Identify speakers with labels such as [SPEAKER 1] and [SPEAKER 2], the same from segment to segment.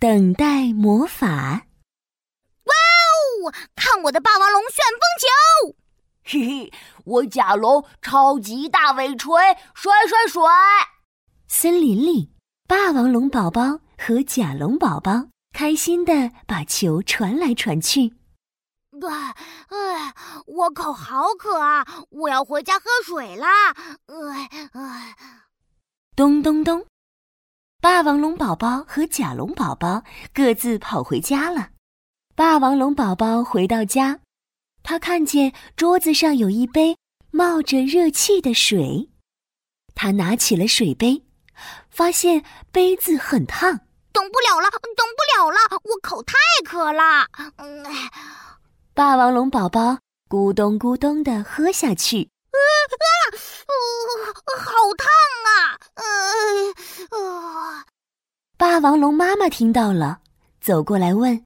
[SPEAKER 1] 等待魔法。
[SPEAKER 2] 哇哦！看我的霸王龙旋风球！
[SPEAKER 3] 嘿嘿，我甲龙超级大尾锤，甩甩甩！
[SPEAKER 1] 森林里，霸王龙宝宝和甲龙宝宝开心的把球传来传去。
[SPEAKER 2] 哎，哎，我口好渴啊！我要回家喝水啦！哎哎，
[SPEAKER 1] 咚咚咚，霸王龙宝宝和甲龙宝宝各自跑回家了。霸王龙宝宝回到家，他看见桌子上有一杯冒着热气的水，他拿起了水杯，发现杯子很烫，
[SPEAKER 2] 等不了了，等不了了，我口太渴了。嗯。
[SPEAKER 1] 霸王龙宝宝咕咚咕咚的喝下去，啊
[SPEAKER 2] 啊，好烫啊！
[SPEAKER 1] 呃，霸王龙妈妈听到了，走过来问：“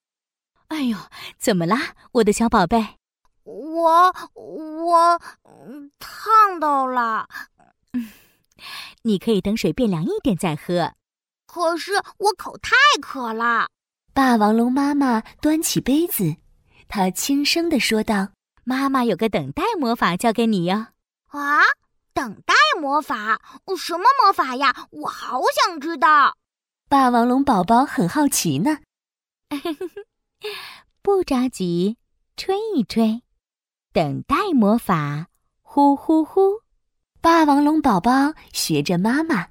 [SPEAKER 4] 哎呦，怎么啦，我的小宝贝？”“
[SPEAKER 2] 我我烫到了。”“
[SPEAKER 4] 嗯，你可以等水变凉一点再喝。”“
[SPEAKER 2] 可是我口太渴了。”
[SPEAKER 1] 霸王龙妈妈端起杯子。她轻声的说道：“
[SPEAKER 4] 妈妈有个等待魔法教给你哟。”
[SPEAKER 2] 啊，等待魔法？什么魔法呀？我好想知道。
[SPEAKER 1] 霸王龙宝宝很好奇呢。
[SPEAKER 4] 不着急，吹一吹，等待魔法，呼呼呼。
[SPEAKER 1] 霸王龙宝宝学着妈妈，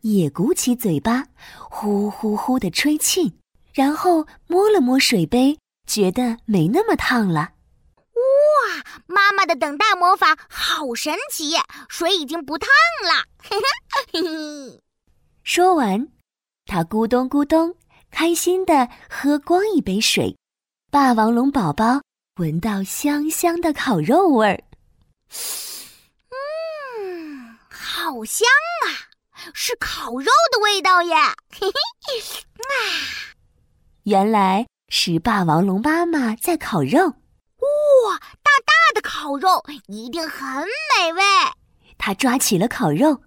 [SPEAKER 1] 也鼓起嘴巴，呼呼呼的吹气，然后摸了摸水杯。觉得没那么烫了，
[SPEAKER 2] 妈妈的等待魔法好神奇，水已经不烫了。
[SPEAKER 1] 说完，他咕咚咕咚，开心的喝光一杯水。霸王龙宝宝闻到香香的烤肉味儿，
[SPEAKER 2] 嗯，好香啊，是烤肉的味道耶！嘿嘿，
[SPEAKER 1] 啊，原来。是霸王龙妈妈在烤肉，
[SPEAKER 2] 烤肉一定很美味。
[SPEAKER 1] 他抓起了烤肉，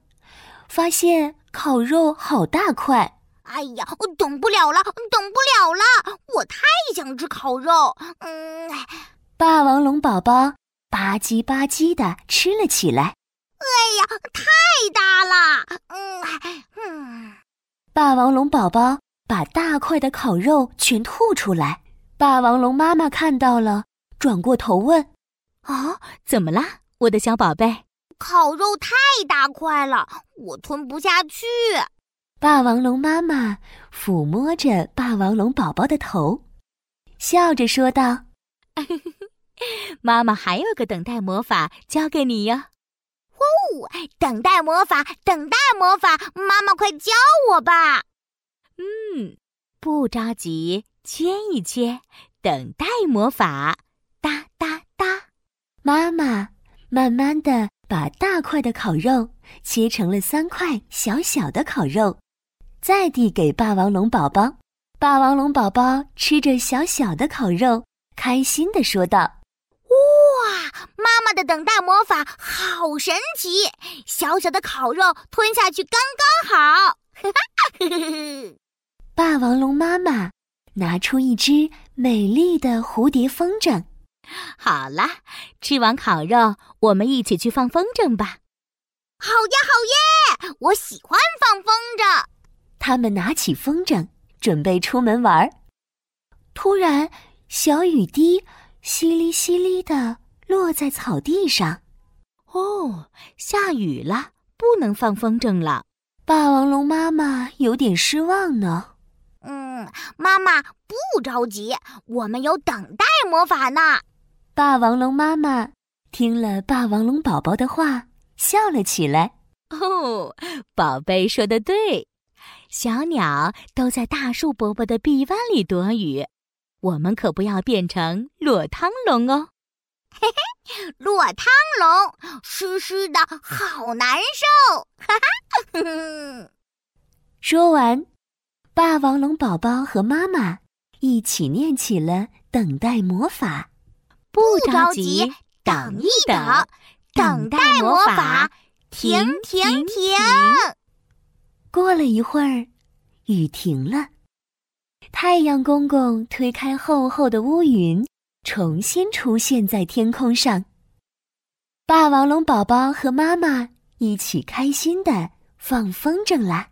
[SPEAKER 1] 发现烤肉好大块。
[SPEAKER 2] 哎呀，我等不了了，等不了了，我太想吃烤肉。嗯，
[SPEAKER 1] 霸王龙宝宝吧唧吧唧的吃了起来。
[SPEAKER 2] 哎呀，太大了。嗯
[SPEAKER 1] 嗯，霸王龙宝宝。把大块的烤肉全吐出来，霸王龙妈妈看到了，转过头问：“
[SPEAKER 4] 啊，怎么啦，我的小宝贝？”
[SPEAKER 2] 烤肉太大块了，我吞不下去。
[SPEAKER 1] 霸王龙妈妈抚摸着霸王龙宝宝的头，笑着说道：“
[SPEAKER 4] 妈妈还有个等待魔法教给你哟。”
[SPEAKER 2] 哦，等待魔法，等待魔法，妈妈快教我吧。
[SPEAKER 4] 嗯，不着急，切一切，等待魔法，哒哒哒。
[SPEAKER 1] 妈妈慢慢的把大块的烤肉切成了三块小小的烤肉，再递给霸王龙宝宝。霸王龙宝宝吃着小小的烤肉，开心的说道：“
[SPEAKER 2] 哇，妈妈的等待魔法好神奇！小小的烤肉吞下去刚刚好。”哈
[SPEAKER 1] 哈。霸王龙妈妈拿出一只美丽的蝴蝶风筝。
[SPEAKER 4] 好啦，吃完烤肉，我们一起去放风筝吧。
[SPEAKER 2] 好呀，好耶！我喜欢放风筝。
[SPEAKER 1] 他们拿起风筝，准备出门玩。突然，小雨滴淅沥淅沥的落在草地上。
[SPEAKER 4] 哦，下雨了，不能放风筝了。
[SPEAKER 1] 霸王龙妈妈有点失望呢。
[SPEAKER 2] 嗯，妈妈不着急，我们有等待魔法呢。
[SPEAKER 1] 霸王龙妈妈听了霸王龙宝宝的话，笑了起来。
[SPEAKER 4] 哦，宝贝说的对，小鸟都在大树伯伯的臂弯里躲雨，我们可不要变成落汤龙哦。
[SPEAKER 2] 嘿嘿，落汤龙湿湿的好难受。哈
[SPEAKER 1] 哈，说完。霸王龙宝宝和妈妈一起念起了等待魔法，
[SPEAKER 2] 不着急，等一等，等待魔法，停停停。
[SPEAKER 1] 过了一会儿，雨停了，太阳公公推开厚厚的乌云，重新出现在天空上。霸王龙宝宝和妈妈一起开心的放风筝啦！